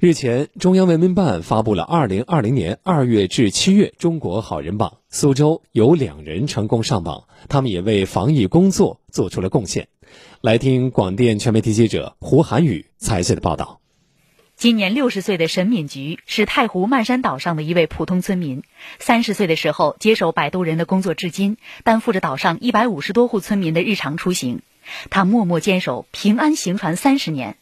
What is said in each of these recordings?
日前，中央文明办发布了二零二零年二月至七月中国好人榜，苏州有两人成功上榜，他们也为防疫工作做出了贡献。来听广电全媒体记者胡涵宇采写的报道。今年六十岁的沈敏菊是太湖漫山岛上的一位普通村民，三十岁的时候接手摆渡人的工作，至今担负着岛上一百五十多户村民的日常出行。他默默坚守，平安行船三十年。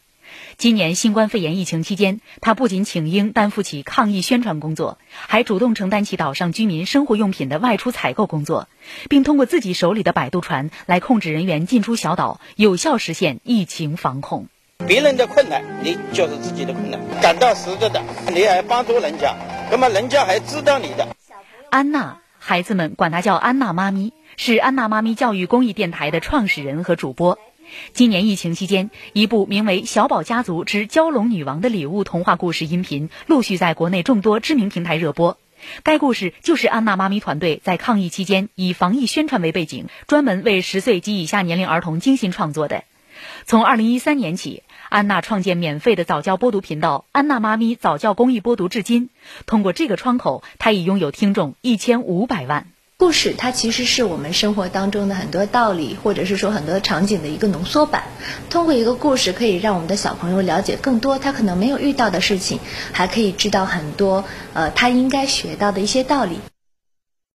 今年新冠肺炎疫情期间，他不仅请缨担负起抗疫宣传工作，还主动承担起岛上居民生活用品的外出采购工作，并通过自己手里的摆渡船来控制人员进出小岛，有效实现疫情防控。别人的困难，你就是自己的困难。感到实在的，你还帮助人家，那么人家还知道你的。安娜，孩子们管她叫安娜妈咪，是安娜妈咪教育公益电台的创始人和主播。今年疫情期间，一部名为《小宝家族之蛟龙女王的礼物》童话故事音频陆续在国内众多知名平台热播。该故事就是安娜妈咪团队在抗疫期间以防疫宣传为背景，专门为十岁及以下年龄儿童精心创作的。从二零一三年起，安娜创建免费的早教播读频道“安娜妈咪早教公益播读”，至今，通过这个窗口，她已拥有听众一千五百万。故事它其实是我们生活当中的很多道理，或者是说很多场景的一个浓缩版。通过一个故事，可以让我们的小朋友了解更多他可能没有遇到的事情，还可以知道很多呃他应该学到的一些道理。